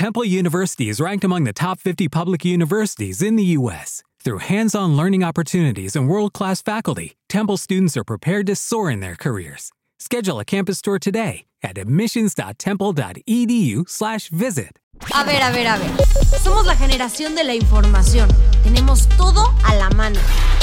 Temple University is ranked among the top 50 public universities in the U.S. Through hands on learning opportunities and world class faculty, Temple students are prepared to soar in their careers. Schedule a campus tour today at admissions.temple.edu/slash visit. A ver, a ver, a ver. Somos la generación de la información. Tenemos todo a la mano.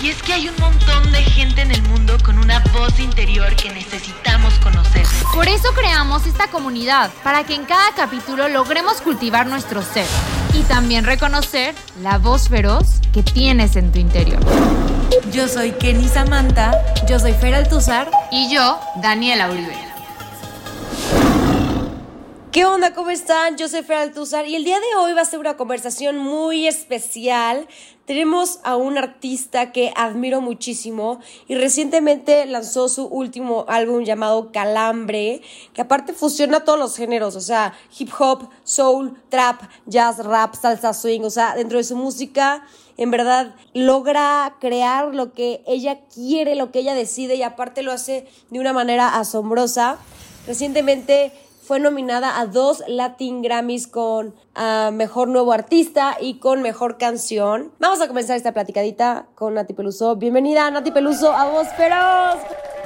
Y es que hay un montón de gente en el mundo con una voz interior que necesitamos conocer. Por eso creamos esta comunidad, para que en cada capítulo logremos cultivar nuestro ser y también reconocer la voz feroz que tienes en tu interior. Yo soy Kenny Samantha, yo soy Fer Altuzar Y yo, Daniela Uribe. ¿Qué onda? ¿Cómo están? Yo soy y el día de hoy va a ser una conversación muy especial. Tenemos a un artista que admiro muchísimo y recientemente lanzó su último álbum llamado Calambre, que aparte fusiona todos los géneros, o sea, hip hop, soul, trap, jazz, rap, salsa, swing, o sea, dentro de su música en verdad logra crear lo que ella quiere, lo que ella decide y aparte lo hace de una manera asombrosa. Recientemente fue nominada a dos Latin Grammys con ah, Mejor Nuevo Artista y con Mejor Canción. Vamos a comenzar esta platicadita con Nati Peluso. Bienvenida, Nati Peluso, a Vos Feroz.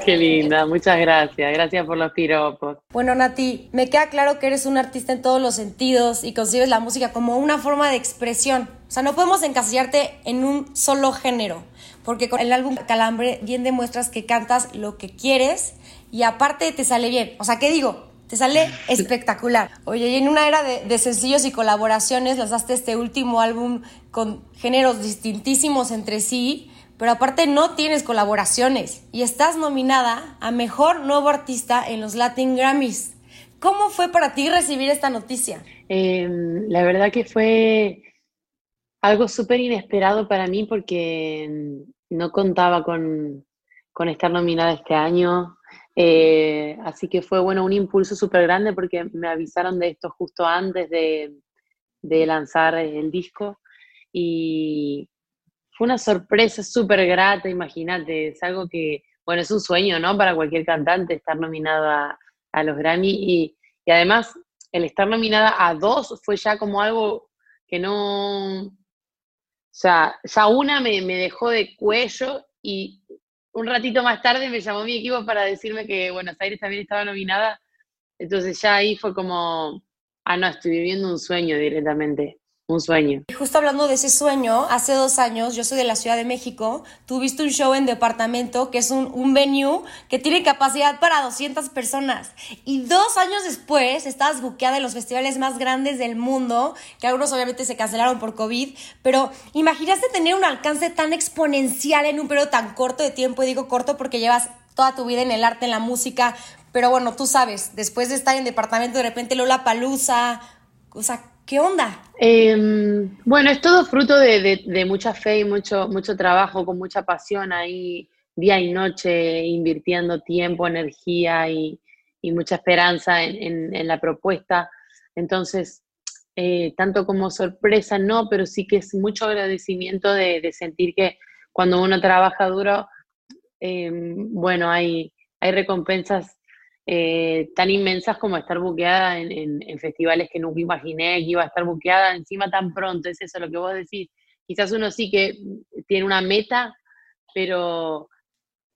Qué linda, muchas gracias. Gracias por los piropos. Bueno, Nati, me queda claro que eres un artista en todos los sentidos y concibes la música como una forma de expresión. O sea, no podemos encasillarte en un solo género, porque con el álbum Calambre bien demuestras que cantas lo que quieres y aparte te sale bien. O sea, ¿qué digo? Te sale espectacular. Oye, y en una era de, de sencillos y colaboraciones, lanzaste este último álbum con géneros distintísimos entre sí, pero aparte no tienes colaboraciones y estás nominada a Mejor Nuevo Artista en los Latin Grammys. ¿Cómo fue para ti recibir esta noticia? Eh, la verdad que fue algo súper inesperado para mí porque no contaba con, con estar nominada este año. Eh, así que fue bueno un impulso súper grande porque me avisaron de esto justo antes de, lanzar el disco. Y fue una sorpresa súper grata, imagínate, es algo que, bueno, es un sueño, ¿no? Para cualquier cantante estar nominado a, los Grammy. Y, además el estar nominada a dos fue ya como algo que no, o sea, ya una me dejó de cuello y un ratito más tarde me llamó mi equipo para decirme que Buenos Aires también estaba nominada. Entonces ya ahí fue como, ah, no, estoy viviendo un sueño directamente, un sueño. Justo hablando de ese sueño, hace dos años, yo soy de la Ciudad de México, tuviste un show en departamento que es un, un venue que tiene capacidad para 200 personas. Y dos años después estabas buqueada en los festivales más grandes del mundo, que algunos obviamente se cancelaron por COVID, pero imaginaste tener un alcance tan exponencial en un periodo tan corto de tiempo, y digo corto porque llevas toda tu vida en el arte, en la música, pero bueno, tú sabes, después de estar en departamento, de repente Lola Palusa, o sea, ¿qué onda? Eh, bueno, es todo fruto de, mucha fe y mucho, mucho trabajo, con mucha pasión ahí, día y noche, invirtiendo tiempo, energía y, mucha esperanza en, la propuesta. Entonces, eh, tanto como sorpresa, no, pero sí que es mucho agradecimiento de, sentir que cuando uno trabaja duro, eh, bueno, hay, hay recompensas eh, tan inmensas como estar buqueada en, en, en, festivales que nunca imaginé que iba a estar buqueada encima tan pronto, es eso lo que vos decís. Quizás uno sí que tiene una meta, pero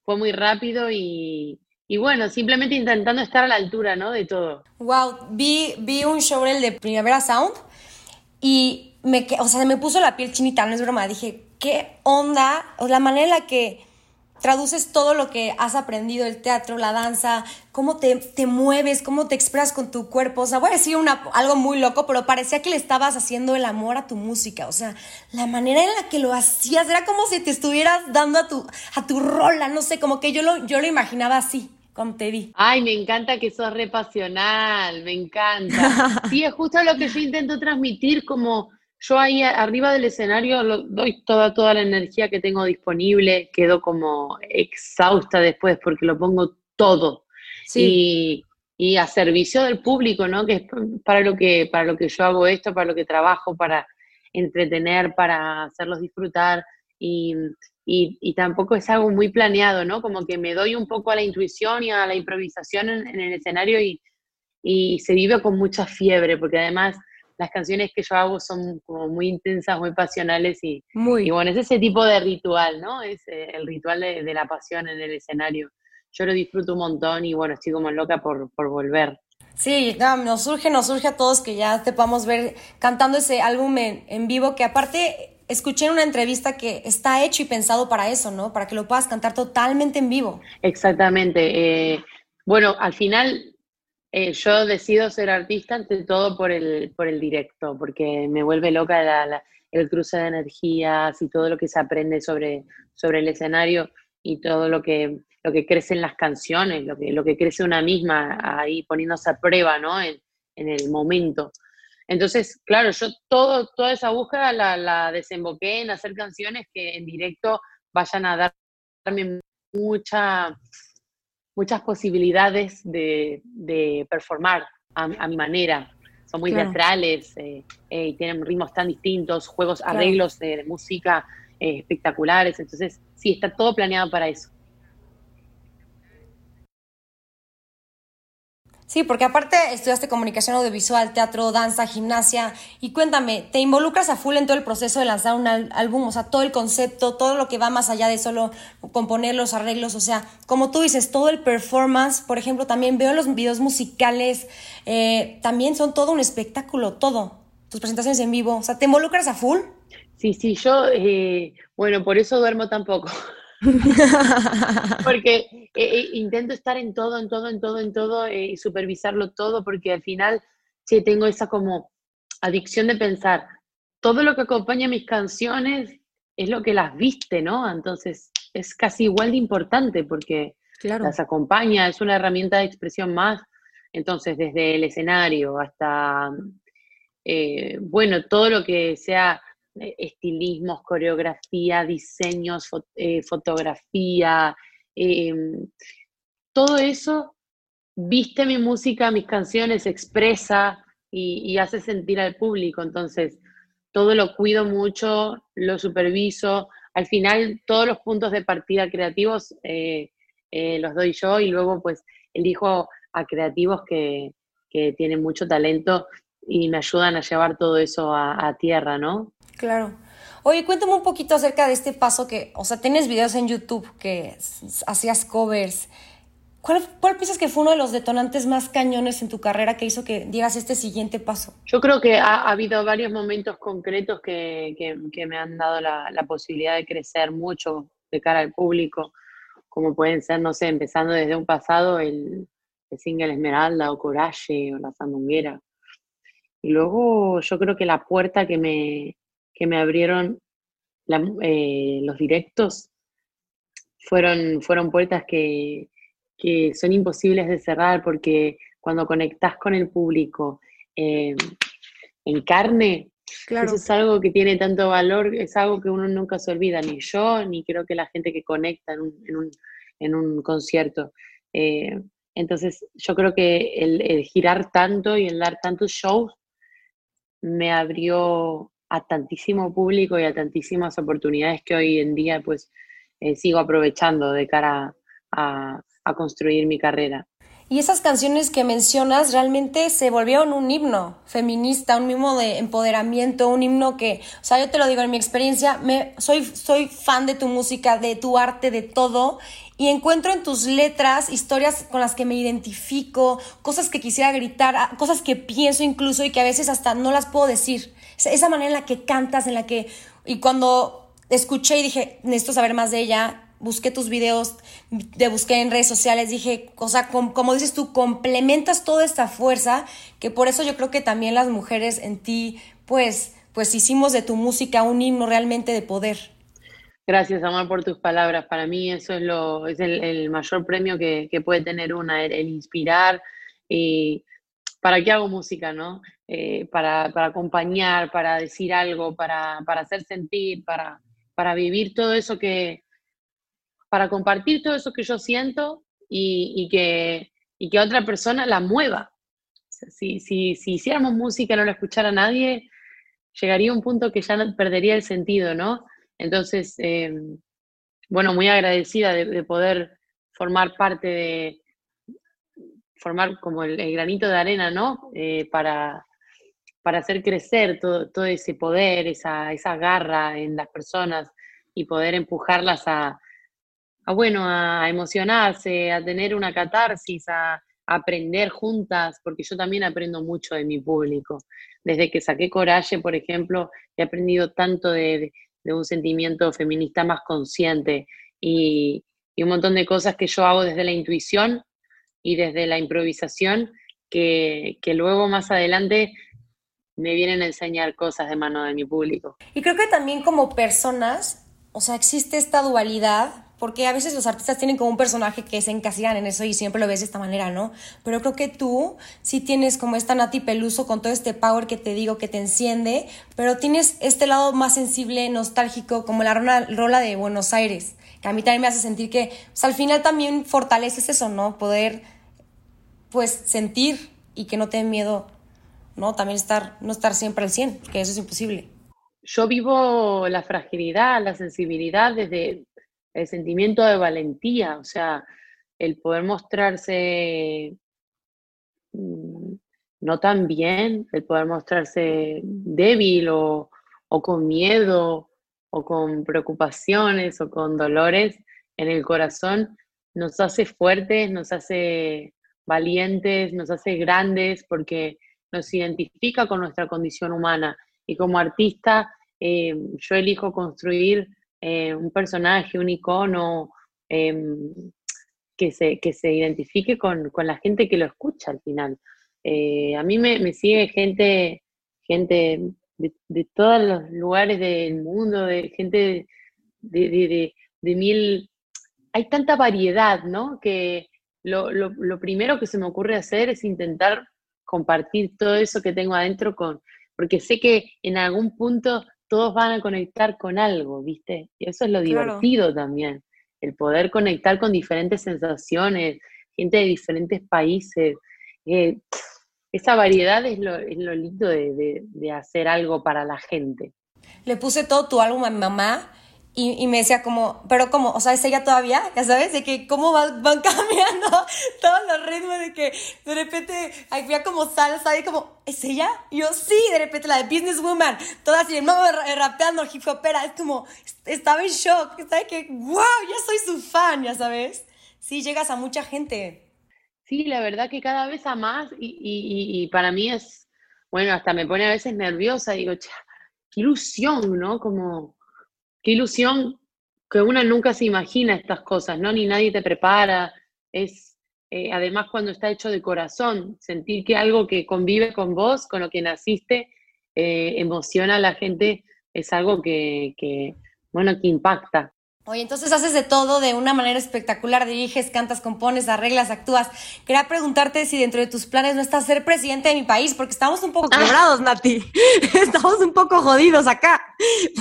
fue muy rápido y, y bueno, simplemente intentando estar a la altura, ¿no? De todo. Wow, vi, vi un show el de Primavera Sound y me, o sea, me puso la piel chinita, no es broma, dije, ¿qué onda? O la manera en la que traduces todo lo que has aprendido, el teatro, la danza, cómo te, te, mueves, cómo te expresas con tu cuerpo. O sea, voy a decir una, algo muy loco, pero parecía que le estabas haciendo el amor a tu música. O sea, la manera en la que lo hacías era como si te estuvieras dando a tu, a tu rola, no sé, como que yo lo, yo lo imaginaba así. Cuando te vi. Ay, me encanta que sos repasional, me encanta. Sí, es justo lo que yo intento transmitir, como yo ahí arriba del escenario lo, doy toda, toda la energía que tengo disponible, quedo como exhausta después porque lo pongo todo. Sí. Y, y, a servicio del público, ¿no? Que es para lo que, para lo que yo hago esto, para lo que trabajo, para entretener, para hacerlos disfrutar. Y, y, y tampoco es algo muy planeado, ¿no? Como que me doy un poco a la intuición y a la improvisación en, en el escenario y, y se vive con mucha fiebre, porque además las canciones que yo hago son como muy intensas, muy pasionales y, muy. y bueno, es ese tipo de ritual, ¿no? Es eh, el ritual de, la pasión en el escenario. Yo lo disfruto un montón y bueno, estoy como loca por, por volver. Sí, nos surge, nos surge a todos que ya te podamos ver cantando ese álbum en, vivo, que aparte escuché en una entrevista que está hecho y pensado para eso, ¿no? Para que lo puedas cantar totalmente en vivo. Exactamente. Eh, bueno, al final eh, yo decido ser artista ante todo por el, por el directo, porque me vuelve loca el cruce de energías y todo lo que se aprende sobre, sobre el escenario y todo lo que lo que crece en las canciones, lo que, lo que crece una misma ahí poniéndose a prueba, ¿no? En, el momento. Entonces, claro, yo todo, toda esa búsqueda la, desemboqué en hacer canciones que en directo vayan a darme mucha, muchas posibilidades de, performar a, mi manera. Son muy teatrales, eh, eh, y tienen ritmos tan distintos, juegos, arreglos de, música eh, espectaculares. Entonces, sí, está todo planeado para eso. Sí, porque aparte estudiaste comunicación audiovisual, teatro, danza, gimnasia. Y cuéntame, ¿te involucras a full en todo el proceso de lanzar un álbum? O sea, todo el concepto, todo lo que va más allá de solo componer los arreglos. O sea, como tú dices, todo el performance. Por ejemplo, también veo los videos musicales. Eh, también son todo un espectáculo, todo. Tus presentaciones en vivo. O sea, ¿te involucras a full? Sí, sí, yo, eh, bueno, por eso duermo tampoco. porque eh, eh, intento estar en todo, en todo, en todo, en todo eh, y supervisarlo todo, porque al final sí tengo esa como adicción de pensar, todo lo que acompaña mis canciones es lo que las viste, ¿no? Entonces es casi igual de importante porque las acompaña, es una herramienta de expresión más. Entonces, desde el escenario hasta, bueno, todo lo que sea estilismos, coreografía, diseños, eh, fotografía, em, todo eso viste mi música, mis canciones, expresa y, hace sentir al público. Entonces, todo lo cuido mucho, lo superviso. Al final, todos los puntos de partida creativos eh, los doy yo y luego pues elijo a creativos que, tienen mucho talento y me ayudan a llevar todo eso a tierra, ¿no? Claro. Oye, cuéntame un poquito acerca de este paso que, o sea, tienes videos en YouTube que hacías covers. ¿Cuál, piensas que fue uno de los detonantes más cañones en tu carrera que hizo que dieras este siguiente paso? Yo creo que ha, habido varios momentos concretos que, me han dado la, posibilidad de crecer mucho de cara al público, como pueden ser, no sé, empezando desde un pasado, el, el single Esmeralda o Coraje o La Sandunguera. Y luego yo creo que la puerta que me, que me abrieron eh, los directos fueron, fueron puertas que, son imposibles de cerrar porque cuando conectás con el público eh, en carne, eso es algo que tiene tanto valor, es algo que uno nunca se olvida, ni yo, ni creo que la gente que conecta en un, concierto. Eh, entonces, yo creo que el, el, girar tanto y el dar tantos shows me abrió a tantísimo público y a tantísimas oportunidades que hoy en día pues eh, sigo aprovechando de cara a, construir mi carrera. Y esas canciones que mencionas realmente se volvieron un himno feminista, un himno de empoderamiento, un himno que, o sea, yo te lo digo en mi experiencia, me, soy, soy fan de tu música, de tu arte, de todo, y encuentro en tus letras historias con las que me identifico, cosas que quisiera gritar, cosas que pienso incluso y que a veces hasta no las puedo decir esa manera en la que cantas, en la que... Y cuando escuché y dije, necesito saber más de ella, busqué tus videos, te busqué en redes sociales, dije, o sea, como dices tú, complementas toda esta fuerza, que por eso yo creo que también las mujeres en ti, pues, pues hicimos de tu música un himno realmente de poder. Gracias, Amor, por tus palabras. Para mí eso es, lo, es el, mayor premio que, puede tener una, el inspirar y ¿para qué hago música, no? Eh, para, acompañar, para decir algo, para, hacer sentir, para, vivir todo eso que, para compartir todo eso que yo siento y, que, que otra persona la mueva. si, si, si, hiciéramos música y no la escuchara nadie, llegaría un punto que ya perdería el sentido, ¿no? Entonces, eh, bueno, muy agradecida de poder formar parte de, formar como el, granito de arena, ¿no? Eh, para, para hacer crecer todo, ese poder, esa, esa garra en las personas y poder empujarlas a, a, bueno, a emocionarse, a tener una catarsis, a, aprender juntas, porque yo también aprendo mucho de mi público. Desde que saqué Coraje, por ejemplo, he aprendido tanto de, de, un sentimiento feminista más consciente y, y, un montón de cosas que yo hago desde la intuición y desde la improvisación, que, que luego más adelante me vienen a enseñar cosas de mano de mi público. Y creo que también como personas, o sea, existe esta dualidad porque a veces los artistas tienen como un personaje que se encasillan en eso y siempre lo ves de esta manera, ¿no? Pero creo que tú sí tienes como esta Nati Peluso con todo este power que te digo que te enciende, pero tienes este lado más sensible, nostálgico, como la rola, de Buenos Aires, que a mí también me hace sentir que pues, al final también fortaleces eso, ¿no? Poder pues sentir y que no te den miedo, ¿no? También estar, no estar siempre al 100, porque eso es imposible. Yo vivo la fragilidad, la sensibilidad desde el sentimiento de valentía, o sea, el poder mostrarse mm, no tan bien, el poder mostrarse débil o, con miedo o con preocupaciones o con dolores en el corazón, nos hace fuertes, nos hace valientes, nos hace grandes porque nos identifica con nuestra condición humana. Y como artista, eh, yo elijo construir eh, un personaje, un icono em, que, se, que se identifique con, la gente que lo escucha al final. Eh, a mí me, sigue gente, gente de, todos los lugares del mundo, de gente de, mil... Hay tanta variedad, ¿no? Que lo, lo, primero que se me ocurre hacer es intentar compartir todo eso que tengo adentro con, porque sé que en algún punto todos van a conectar con algo, ¿viste? Y eso es lo divertido también, el poder conectar con diferentes sensaciones, gente de diferentes países. Eh, esa variedad es lo, es lo lindo de, de, hacer algo para la gente. Le puse todo tu álbum a mi mamá y, me decía como, pero como, o sea, es ella todavía, ya sabes, de que cómo van, cambiando todos los ritmos, de que de repente había como salsa y como, ¿es ella? Y yo, sí, de repente la de Businesswoman, toda así, no, rapeando hip hopera, es como, estaba en shock, ¿sabes? Que, wow, ya soy su fan, ya sabes. Sí, llegas a mucha gente. Sí, la verdad que cada vez a más y, y, y para mí es, bueno, hasta me pone a veces nerviosa, digo, qué ilusión, ¿no? Como qué ilusión que una nunca se imagina estas cosas, ¿no? Ni nadie te prepara. Es, eh, además, cuando está hecho de corazón, sentir que algo que convive con vos, con lo que naciste, eh, emociona a la gente, es algo que, que, bueno, que impacta. Oye, entonces haces de todo de una manera espectacular, diriges, cantas, compones, arreglas, actúas. Quería preguntarte si dentro de tus planes no estás ser presidente de mi país, porque estamos un poco quebrados, Nati. Estamos un poco jodidos acá.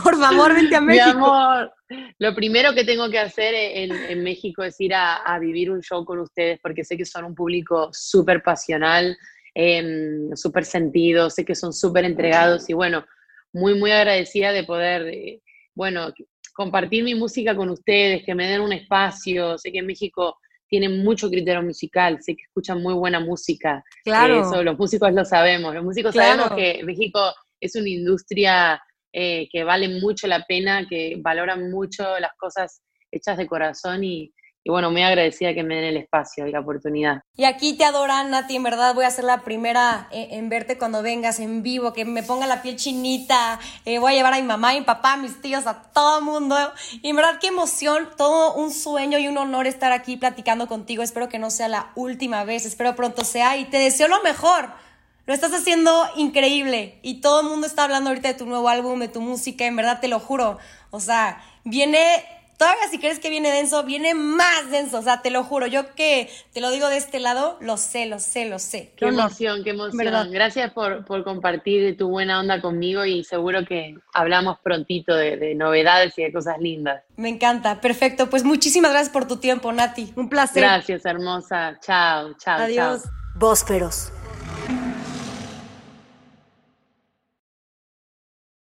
Por favor, vente a México. Mi amor, lo primero que tengo que hacer en, México es ir a, vivir un show con ustedes, porque sé que son un público súper pasional, eh, súper sentido, sé que son súper entregados y bueno, muy, muy agradecida de poder, eh, bueno, compartir mi música con ustedes, que me den un espacio. Sé que en México tienen mucho criterio musical, sé que escuchan muy buena música. Claro. Eso los músicos lo sabemos. Los músicos sabemos que México es una industria eh, que vale mucho la pena, que valoran mucho las cosas hechas de corazón y, y bueno, muy agradecida que me den el espacio y la oportunidad. Y aquí te adoran, Nati, en verdad voy a ser la primera eh, en, verte cuando vengas en vivo, que me ponga la piel chinita, eh, voy a llevar a mi mamá, a mi papá, a mis tíos, a todo el mundo. Y en verdad qué emoción, todo un sueño y un honor estar aquí platicando contigo. Espero que no sea la última vez, espero pronto sea y te deseo lo mejor. Lo estás haciendo increíble y todo el mundo está hablando ahorita de tu nuevo álbum, de tu música, en verdad te lo juro. O sea, viene Todavía si crees que viene denso, viene más denso. O sea, te lo juro, yo que te lo digo de este lado, lo sé, lo sé, lo sé. Qué, emoción, qué emoción. Gracias por, por, compartir tu buena onda conmigo y seguro que hablamos prontito de, de, novedades y de cosas lindas. Me encanta, perfecto. Pues muchísimas gracias por tu tiempo, Nati. Un placer. Gracias, hermosa. Chao, chao. Adiós. Chao.